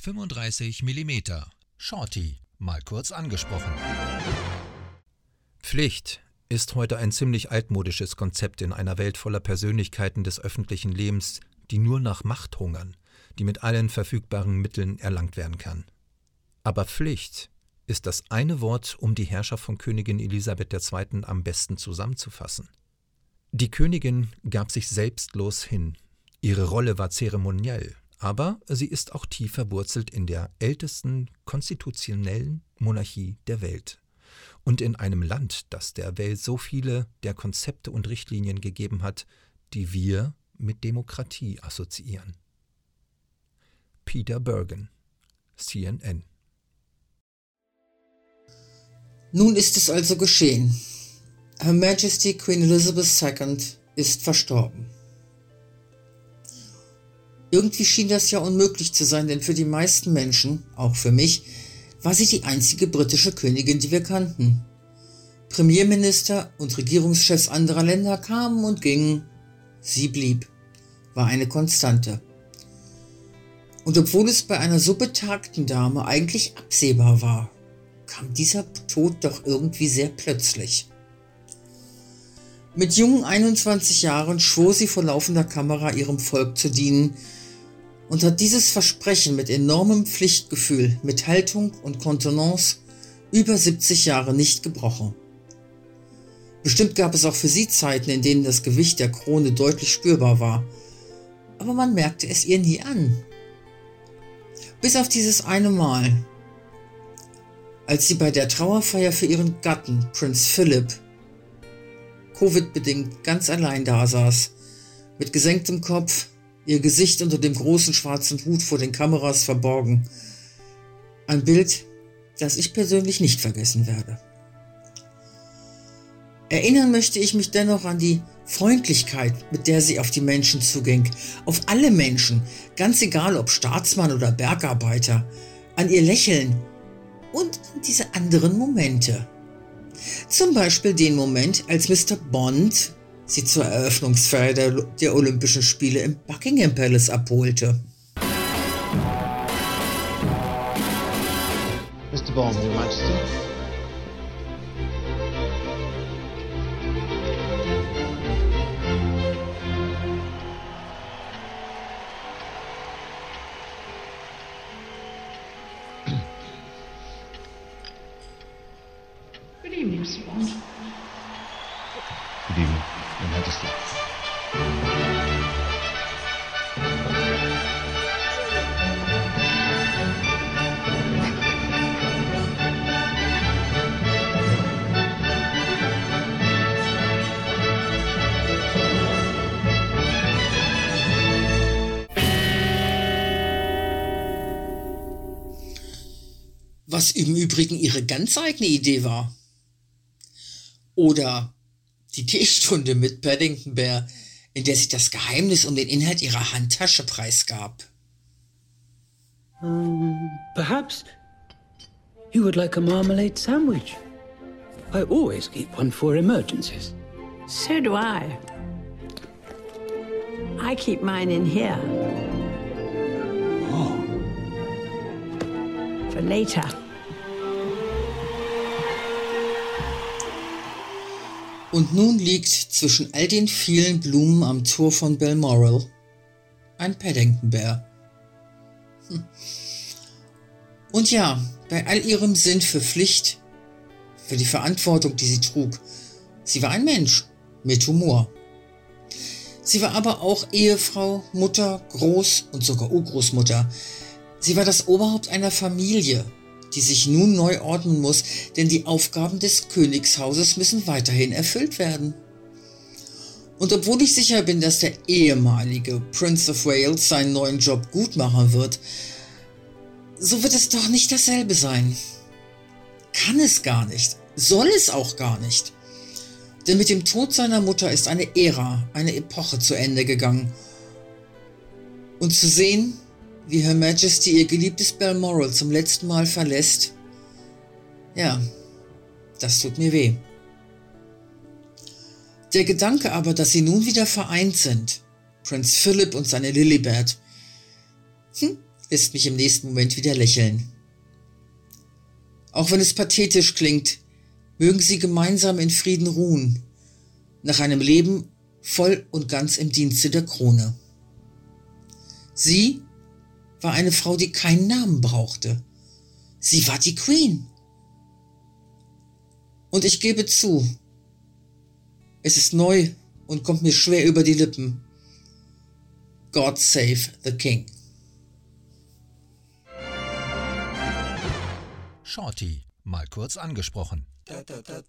35 mm. Shorty, mal kurz angesprochen. Pflicht ist heute ein ziemlich altmodisches Konzept in einer Welt voller Persönlichkeiten des öffentlichen Lebens, die nur nach Macht hungern, die mit allen verfügbaren Mitteln erlangt werden kann. Aber Pflicht ist das eine Wort, um die Herrschaft von Königin Elisabeth II. am besten zusammenzufassen. Die Königin gab sich selbstlos hin. Ihre Rolle war zeremoniell, aber sie ist auch tief verwurzelt in der ältesten konstitutionellen Monarchie der Welt. Und in einem Land, das der Welt so viele der Konzepte und Richtlinien gegeben hat, die wir mit Demokratie assoziieren. Peter Bergen, CNN. Nun ist es also geschehen. Her Majesty Queen Elizabeth II ist verstorben. Irgendwie schien das ja unmöglich zu sein, denn für die meisten Menschen, auch für mich, war sie die einzige britische Königin, die wir kannten. Premierminister und Regierungschefs anderer Länder kamen und gingen. Sie blieb, war eine Konstante. Und obwohl es bei einer so betagten Dame eigentlich absehbar war, kam dieser Tod doch irgendwie sehr plötzlich. Mit jungen 21 Jahren schwor sie vor laufender Kamera ihrem Volk zu dienen und hat dieses Versprechen mit enormem Pflichtgefühl, mit Haltung und Kontenance über 70 Jahre nicht gebrochen. Bestimmt gab es auch für sie Zeiten, in denen das Gewicht der Krone deutlich spürbar war, aber man merkte es ihr nie an. Bis auf dieses eine Mal, als sie bei der Trauerfeier für ihren Gatten, Prinz Philip, Covid-bedingt ganz allein dasaß, mit gesenktem Kopf, ihr Gesicht unter dem großen schwarzen Hut vor den Kameras verborgen. Ein Bild, das ich persönlich nicht vergessen werde. Erinnern möchte ich mich dennoch an die Freundlichkeit, mit der sie auf die Menschen zuging, auf alle Menschen, ganz egal ob Staatsmann oder Bergarbeiter, an ihr Lächeln und an diese anderen Momente. Zum Beispiel den Moment, als Mr. Bond sie zur Eröffnungsfeier der, der Olympischen Spiele im Buckingham Palace abholte. Mr. Bond, Your Majesty. Was im Übrigen ihre ganz eigene Idee war. Oder die Teestunde mit Paddington Bear, in der sie das Geheimnis um den Inhalt ihrer Handtasche preisgab. Um, perhaps you would like a marmalade sandwich. I always keep one for emergencies. So do I. I keep mine in here. Oh. For later. Und nun liegt zwischen all den vielen Blumen am Tor von Balmoral ein Paddington-Bär. Hm. Und ja, bei all ihrem Sinn für Pflicht, für die Verantwortung, die sie trug, sie war ein Mensch mit Humor. Sie war aber auch Ehefrau, Mutter, Groß- und sogar Urgroßmutter. Sie war das Oberhaupt einer Familie, die sich nun neu ordnen muss, denn die Aufgaben des Königshauses müssen weiterhin erfüllt werden. Und obwohl ich sicher bin, dass der ehemalige Prince of Wales seinen neuen Job gut machen wird, so wird es doch nicht dasselbe sein. Kann es gar nicht, soll es auch gar nicht. Denn mit dem Tod seiner Mutter ist eine Ära, eine Epoche zu Ende gegangen. Und zu sehen, wie Her Majesty ihr geliebtes Balmoral zum letzten Mal verlässt, ja, das tut mir weh. Der Gedanke aber, dass sie nun wieder vereint sind, Prinz Philip und seine Lilibet, Hm, lässt mich im nächsten Moment wieder lächeln. Auch wenn es pathetisch klingt, mögen sie gemeinsam in Frieden ruhen, nach einem Leben voll und ganz im Dienste der Krone. Sie war eine Frau, die keinen Namen brauchte. Sie war die Queen. Und ich gebe zu, es ist neu und kommt mir schwer über die Lippen. God save the King. Shorty, mal kurz angesprochen. Da, da, da,